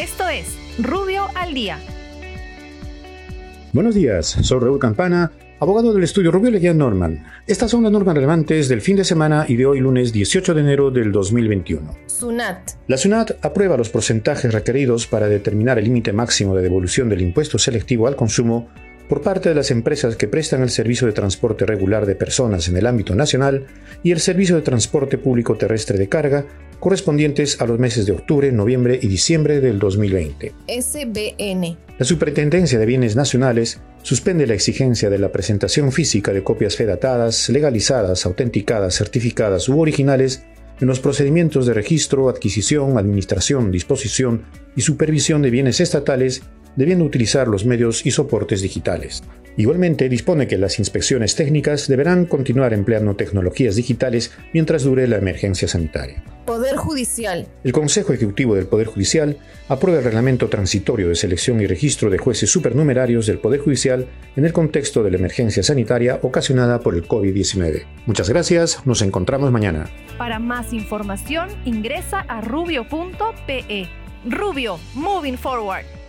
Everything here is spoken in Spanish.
Esto es Rubio al Día. Buenos días, soy Raúl Campana, abogado del estudio Rubio Leguía Norman. Estas son las normas relevantes del fin de semana y de hoy lunes 18 de enero del 2021. SUNAT. La SUNAT aprueba los porcentajes requeridos para determinar el límite máximo de devolución del impuesto selectivo al consumo por parte de las empresas que prestan el servicio de transporte regular de personas en el ámbito nacional y el servicio de transporte público terrestre de carga correspondientes a los meses de octubre, noviembre y diciembre del 2020. SBN. La Superintendencia de Bienes Nacionales suspende la exigencia de la presentación física de copias fedatadas, legalizadas, autenticadas, certificadas u originales en los procedimientos de registro, adquisición, administración, disposición y supervisión de bienes estatales debiendo utilizar los medios y soportes digitales. Igualmente dispone que las inspecciones técnicas deberán continuar empleando tecnologías digitales mientras dure la emergencia sanitaria. Poder Judicial. El Consejo Ejecutivo del Poder Judicial aprueba el reglamento transitorio de selección y registro de jueces supernumerarios del Poder Judicial en el contexto de la emergencia sanitaria ocasionada por el COVID-19. Muchas gracias, nos encontramos mañana. Para más información ingresa a rubio.pe. Rubio, moving forward.